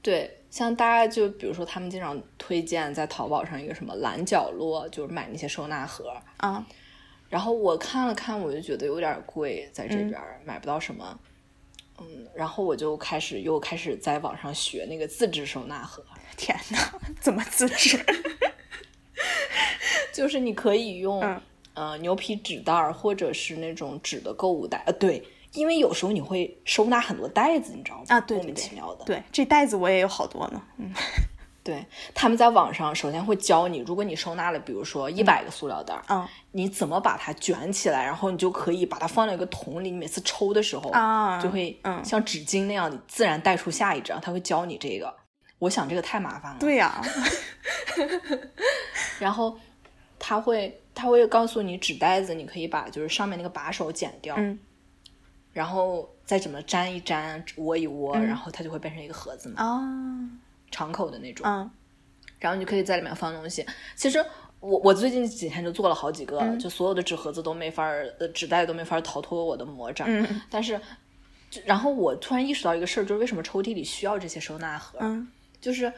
对，像大家就比如说他们经常推荐在淘宝上一个什么蓝角落，就是买那些收纳盒，啊，然后我看了看，我就觉得有点贵，在这嗯边儿、买不到什么。嗯，然后我就开始又开始在网上学那个自制收纳盒，天哪，怎么自制？(laughs) 就是你可以用、嗯呃牛皮纸袋儿，或者是那种纸的购物袋。呃，对，因为有时候你会收纳很多袋子，你知道吗？莫名啊对对对其妙的。对，这袋子我也有好多呢。嗯 (laughs) 对，他们在网上首先会教你，如果你收纳了，比如说一百个塑料袋儿，嗯你怎么把它卷起来，然后你就可以把它放到一个桶里，你每次抽的时候啊就会嗯像纸巾那样，你自然带出下一张，他会教你这个。我想这个太麻烦了。对呀、(laughs) 然后他会他会告诉你纸袋子，你可以把就是上面那个把手剪掉，嗯然后再怎么粘一粘，窝一窝，嗯然后它就会变成一个盒子嘛，啊，敞口的那种。嗯然后你就可以在里面放东西。其实我我最近几天就做了好几个，嗯就所有的纸盒子都没法儿，呃，纸袋都没法儿逃脱我的魔掌。嗯 (laughs) 但是，然后我突然意识到一个事儿，就是为什么抽屉里需要这些收纳盒，嗯就是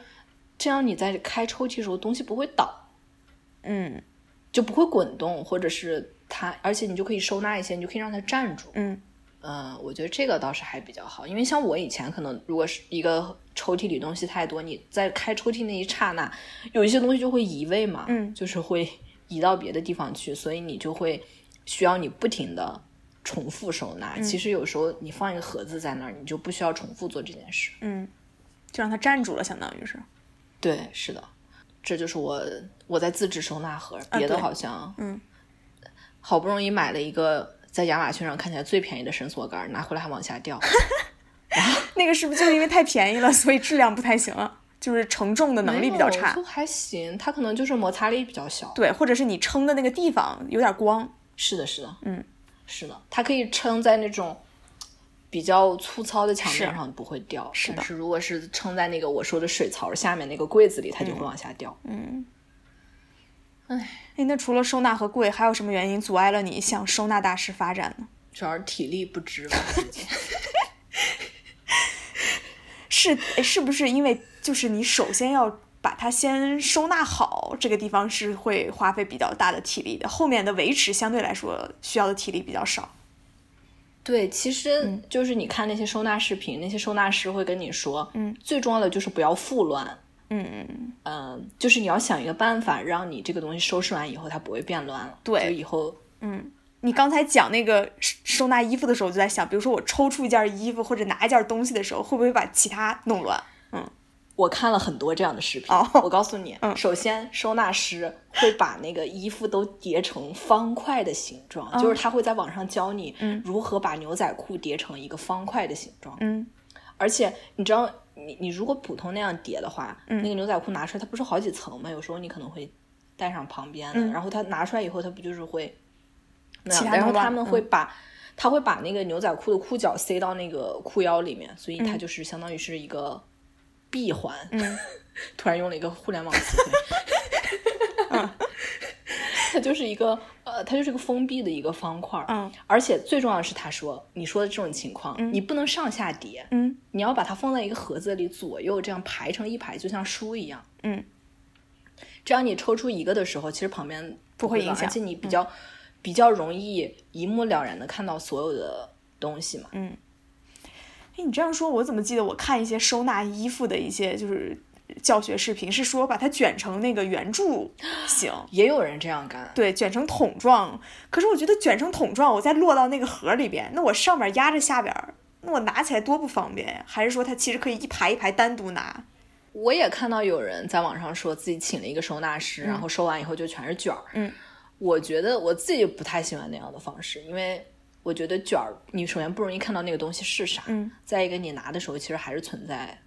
这样你在开抽屉的时候东西不会倒，嗯就不会滚动，或者是它，而且你就可以收纳一些，你就可以让它站住。嗯嗯，我觉得这个倒是还比较好，因为像我以前可能如果是一个抽屉里东西太多，你在开抽屉那一刹那，有一些东西就会移位嘛，嗯就是会 (laughs) 移到别的地方去，所以你就会需要你不停的重复收纳。其实有时候你放一个盒子在那儿，你就不需要重复做这件事。嗯，就让它站住了，相当于是。对，是的，这就是我我在自制收纳盒，别的好像，嗯，好不容易买了一个在亚马逊上看起来最便宜的伸缩杆，拿回来还往下掉。(laughs) 那个是不是就是因为太便宜了，所以质量不太行啊？就是承重的能力比较差。还行，它可能就是摩擦力比较小。对，或者是你撑的那个地方有点光。是的，是的，嗯，是的，它可以撑在那种比较粗糙的墙面上不会掉，是的但是如果是撑在那个我说的水槽下面那个柜子里，它就会往下掉。嗯，哎，那除了收纳和贵，还有什么原因阻碍了你向收纳大师发展呢？主要是体力不支吧，(laughs) 是是不是因为就是你首先要把它先收纳好，这个地方是会花费比较大的体力的，后面的维持相对来说需要的体力比较少。对，其实就是你看那些收纳视频，那些收纳师会跟你说，嗯，最重要的就是不要复乱。嗯嗯嗯，就是你要想一个办法，让你这个东西收拾完以后它不会变乱了。对就以后嗯。你刚才讲那个收收纳衣服的时候，就在想，比如说我抽出一件衣服或者拿一件东西的时候，会不会把其他弄乱？嗯我看了很多这样的视频。哦我告诉你，嗯首先收纳师会把那个衣服都叠成方块的形状，嗯就是他会在网上教你如何把牛仔裤叠成一个方块的形状。嗯而且你知道，你你如果普通那样叠的话，嗯那个牛仔裤拿出来，它不是好几层吗？有时候你可能会带上旁边的，嗯然后它拿出来以后，它不就是会那其样？然后他们会嗯把。他会把那个牛仔裤的裤脚塞到那个裤腰里面，所以嗯它就是相当于是一个闭环。嗯 (laughs) 突然用了一个互联网词汇，(laughs) 它就是一个呃，它就是一个封闭的一个方块儿，嗯。而且最重要的是，他说你说的这种情况，你不能上下叠，嗯你要把它放在一个盒子里，左右这样排成一排，就像书一样，嗯，这样你抽出一个的时候，其实旁边会不会影响嗯而且你比较、比较容易一目了然的看到所有的东西嘛，嗯。哎，你这样说，我怎么记得我看一些收纳衣服的一些就是教学视频，是说把它卷成那个圆柱形，也有人这样干，对，卷成桶状。可是我觉得卷成桶状，我再落到那个盒里边，那我上面压着下边，那我拿起来多不方便呀？还是说它其实可以一排一排单独拿？我也看到有人在网上说自己请了一个收纳师，然后收完以后就全是卷儿。嗯，我觉得我自己不太喜欢那样的方式，因为我觉得卷儿，你首先不容易看到那个东西是啥，嗯，再一个你拿的时候其实还是存在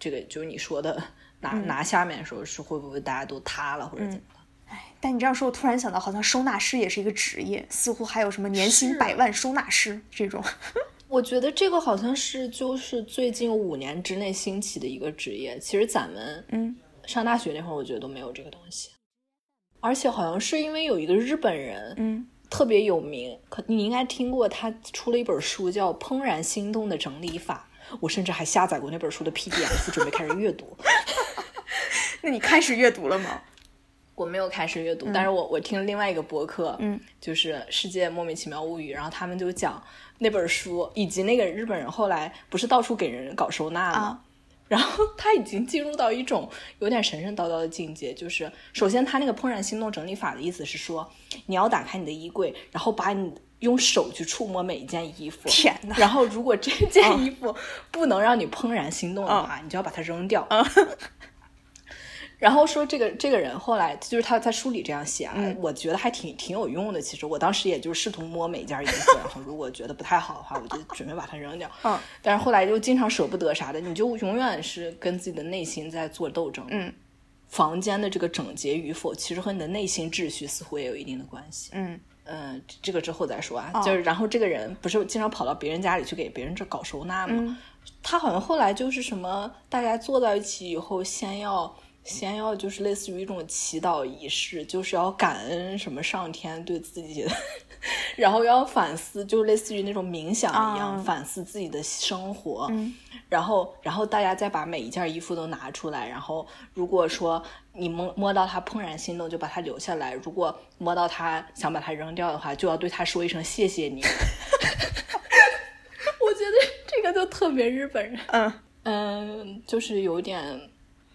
这个，就是你说的拿、嗯拿下面的时候是会不会大家都塌了或者怎么的。但你这样说，我突然想到，好像收纳师也是一个职业，似乎还有什么年薪百万收纳师这种。(laughs) 我觉得这个好像是就是最近五年之内兴起的一个职业。其实咱们嗯上大学那会儿，我觉得都没有这个东西，而且好像是因为有一个日本人，嗯，特别有名，可你应该听过，他出了一本书叫《怦然心动的整理法》，我甚至还下载过那本书的 PDF，准备开始阅读。(laughs) 那你开始阅读了吗？(laughs) 我没有开始阅读，但是我我听另外一个博客，嗯，就是《世界莫名其妙物语》，然后他们就讲那本书，以及那个日本人后来不是到处给人搞收纳吗？啊 (laughs) 然后他已经进入到一种有点神神叨叨的境界，就是首先他那个怦然心动整理法的意思是说，你要打开你的衣柜，然后把你用手去触摸每一件衣服，天哪然后如果这件衣服不能让你怦然心动的话，你就要把它扔掉。(laughs) 然后说这个这个人后来就是他在书里这样写啊，我觉得还挺挺有用的。其实我当时也就试图摸每一件衣服，然后如果觉得不太好的话，我就准备把它扔掉。嗯，但是后来就经常舍不得啥的，你就永远是跟自己的内心在做斗争。嗯，房间的这个整洁与否，其实和你的内心秩序似乎也有一定的关系。嗯嗯，这个之后再说啊。哦就是然后这个人不是经常跑到别人家里去给别人这搞收纳吗？嗯他好像后来就是什么，大家坐在一起以后，先要先要就是类似于一种祈祷仪式，就是要感恩什么上天对自己的，然后要反思，就类似于那种冥想一样，啊反思自己的生活。嗯然后，然后大家再把每一件衣服都拿出来，然后如果说你摸摸到它怦然心动，就把它留下来；如果摸到它想把它扔掉的话，就要对它说一声谢谢你。(laughs) 我觉得这个就特别日本人。嗯嗯，就是有点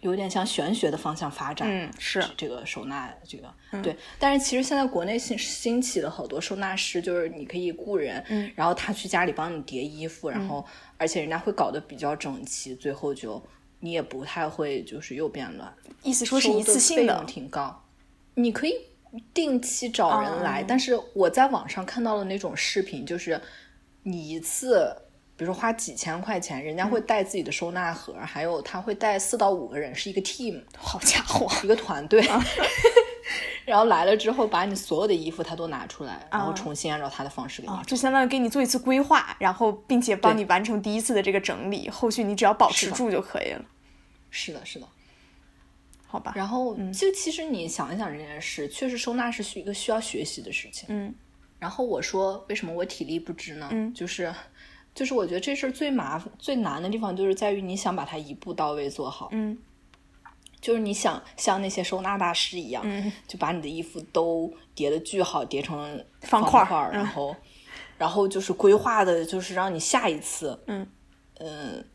有点像玄学的方向发展。嗯，是这个收纳这个、对，但是其实现在国内兴兴起了好多收纳师，就是你可以雇人，嗯然后他去家里帮你叠衣服，然后而且人家会搞得比较整齐，最后就你也不太会就是又变乱。意思说是一次性的挺高，你可以定期找人来，哦但是我在网上看到的那种视频，就是你一次。比如说花几千块钱，人家会带自己的收纳盒，还有他会带四到五个人，是一个 team，(laughs) 好家伙，一个团队。(laughs) 然后来了之后，把你所有的衣服他都拿出来，然后重新按照他的方式给你啊，就相当于给你做一次规划，然后并且帮你完成第一次的这个整理，后续你只要保持住就可以了，是的，是的。好吧？然后，就其实你想一想这件事，确实收纳是需一个需要学习的事情。嗯然后我说，为什么我体力不支呢？嗯就是，就是我觉得这事儿最麻烦、最难的地方，就是在于你想把它一步到位做好。嗯。就是你想像那些收纳大师一样，嗯。就把你的衣服都叠的巨好，叠成方块块然后，然后就是规划的，就是让你下一次，嗯。嗯，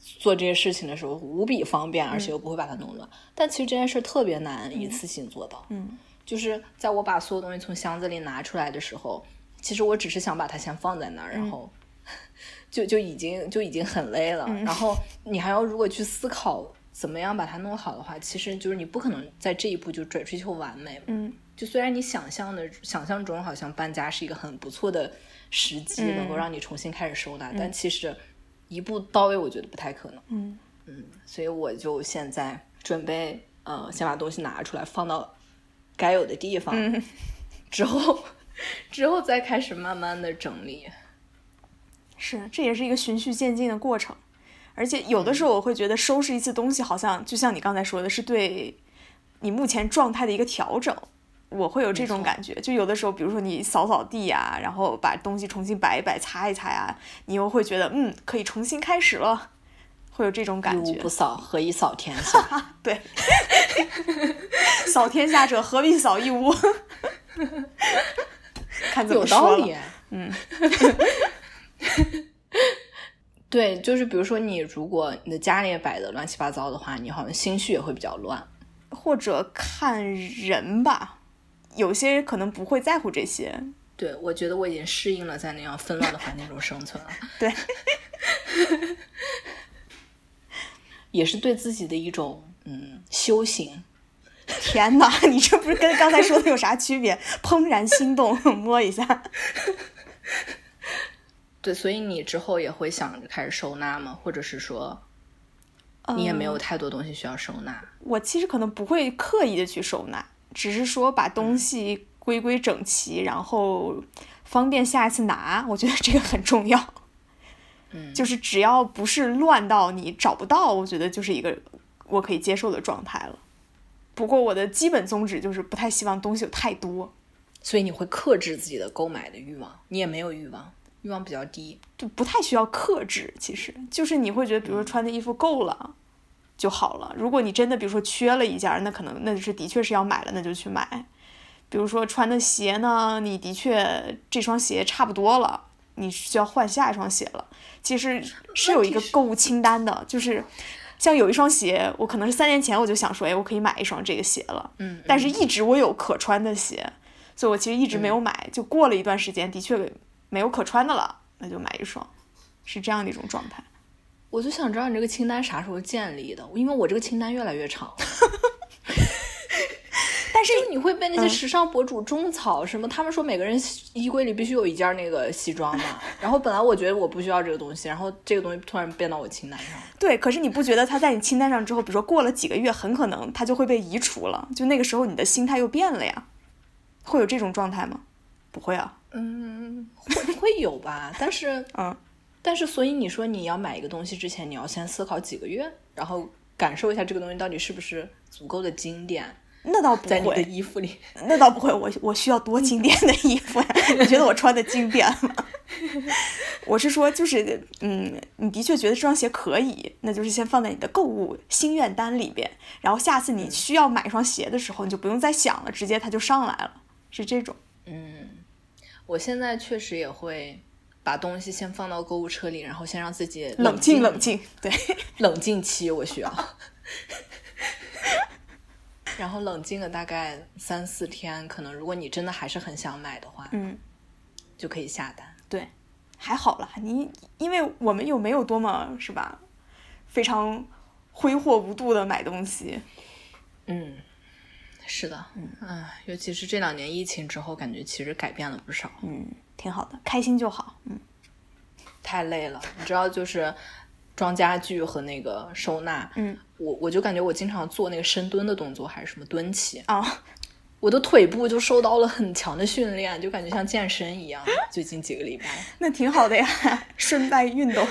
做这些事情的时候无比方便，而且又不会把它弄乱。但其实这件事特别难一次性做到。嗯。就是在我把所有东西从箱子里拿出来的时候，其实我只是想把它先放在那儿，然后就就已经就已经很累了。然后你还要如果去思考怎么样把它弄好的话，其实就是你不可能在这一步就追追求完美。嗯就虽然你想象的想象中好像搬家是一个很不错的时机，嗯能够让你重新开始收纳，但其实一步到位，我觉得不太可能。嗯所以我就现在准备，呃，先把东西拿出来放到该有的地方，嗯之后之后再开始慢慢的整理。是，这也是一个循序渐进的过程。而且有的时候我会觉得收拾一次东西，好像就像你刚才说的，是对你目前状态的一个调整。我会有这种感觉，就有的时候，比如说你扫扫地啊、然后把东西重新摆一摆、擦一擦呀、你又会觉得嗯，可以重新开始了，会有这种感觉屋不。扫，(laughs) 何以扫天下？对，(laughs) 扫天下者，何必扫一屋？(laughs) 看怎有么说了道理。嗯，(laughs) 对，就是比如说你如果你的家里也摆的乱七八糟的话，你好像心绪也会比较乱。或者看人吧，有些人可能不会在乎这些。对，我觉得我已经适应了在那样纷乱的环境中生存了，(laughs) 对，(laughs) 也是对自己的一种嗯修行。天哪，你这不是跟刚才说的有啥区别？怦然心动，摸一下。对，所以你之后也会想着开始收纳吗？或者是说，你也没有太多东西需要收纳？我其实可能不会刻意的去收纳，只是说把东西归归整齐，然后方便下一次拿。我觉得这个很重要。嗯，(laughs) 就是只要不是乱到你找不到，我觉得就是一个我可以接受的状态了。不过我的基本宗旨就是不太希望东西有太多，所以你会克制自己的购买的欲望，你也没有欲望，欲望比较低。就不太需要克制。其实就是你会觉得，比如说穿的衣服够了就好了。如果你真的比如说缺了一件，那可能那就是的确是要买了，那就去买。比如说穿的鞋呢，你的确这双鞋差不多了，你需要换下一双鞋了。其实是有一个购物清单的，就是像有一双鞋，我可能是三年前我就想说，哎，我可以买一双这个鞋了，嗯，但是一直我有可穿的鞋，所以我其实一直没有买。就过了一段时间，的确没有可穿的了，那就买一双，是这样的一种状态。我就想知道你这个清单啥时候建立的，因为我这个清单越来越长。(laughs) 但是你会被那些时尚博主种草，什么他们说每个人衣柜里必须有一件那个西装嘛，然后本来我觉得我不需要这个东西，然后这个东西突然变到我清单上。对，可是你不觉得它在你清单上之后，比如说过了几个月，很可能它就会被移除了？就那个时候你的心态又变了呀，会有这种状态吗？不会啊，嗯，会会有吧，但是啊，但是所以你说你要买一个东西之前，你要先思考几个月，然后感受一下这个东西到底是不是足够的经典，那倒不在你的会，衣服里。那倒不会。我我需要多经典的衣服呀？(laughs) 你觉得我穿的经典吗？(laughs) 我是说，就是嗯，你的确觉得这双鞋可以，那就是先放在你的购物心愿单里边，然后下次你需要买一双鞋的时候，你就不用再想了，直接它就上来了，是这种。嗯，我现在确实也会，把东西先放到购物车里，然后先让自己冷静冷静，对，(laughs) 冷静期我需要。然后冷静了大概三四天，可能如果你真的还是很想买的话，嗯，就可以下单。对，还好啦，你因为我们又没有多么是吧，非常挥霍无度的买东西。嗯，是的，嗯，尤其是这两年疫情之后，感觉其实改变了不少。嗯，挺好的，开心就好。嗯，太累了，你知道，就是装家具和那个收纳，嗯，我我就感觉我经常做那个深蹲的动作，还是什么蹲起，啊，(laughs) 我的腿部就受到了很强的训练，就感觉像健身一样。最近几个礼拜，(laughs) 那挺好的呀，(laughs) 顺带运动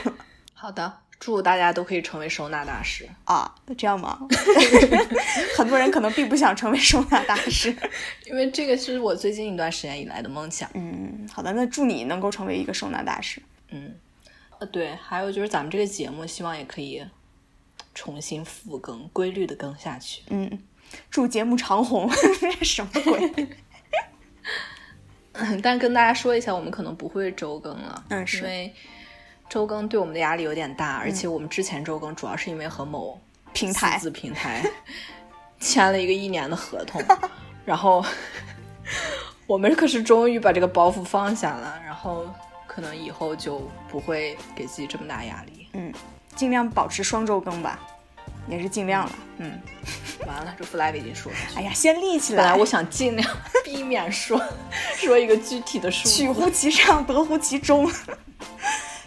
好的，祝大家都可以成为收纳大师。啊，这样吗？(laughs) (laughs) 很多人可能并不想成为收纳大师。(laughs) 因为这个是我最近一段时间以来的梦想。嗯，好的，那祝你能够成为一个收纳大师。嗯，呃，对，还有就是咱们这个节目，希望也可以重新复更，规律的更下去。嗯，祝节目长红。什么鬼？但跟大家说一下，我们可能不会周更了，嗯是因为周更对我们的压力有点大，而且我们之前周更主要是因为和某平台子平台 (laughs) 签了一个一年的合同，(laughs) 然后 (laughs) 我们可是终于把这个包袱放下了，然后可能以后就不会给自己这么大压力。嗯，尽量保持双周更吧，也是尽量了。嗯，完了，这 flag 已经说。哎呀，先立起来。本来我想尽量避免说说一个具体的数，取乎其上，得乎其中。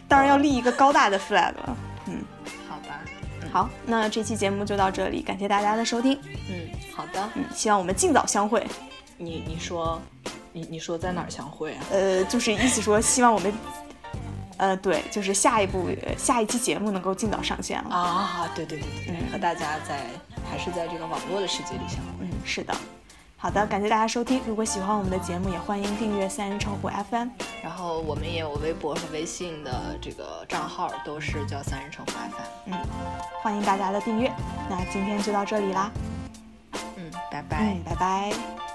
当然要立一个高大的 flag 了。嗯，好吧？好，那这期节目就到这里，感谢大家的收听。嗯，好的。嗯，希望我们尽早相会。你你说，你你说在哪儿相会啊？呃，就是意思说，希望我们，呃，对，就是下一步呃下一期节目能够尽早上线了。啊，对对对对嗯，和大家在还是在这个网络的世界里相会。嗯，是的。好的，感谢大家收听。如果喜欢我们的节目，也欢迎订阅三人成虎 FM。然后我们也有微博和微信的这个账号，都是叫三人成虎 FM。嗯，欢迎大家的订阅。那今天就到这里啦。嗯，拜拜。嗯，拜拜。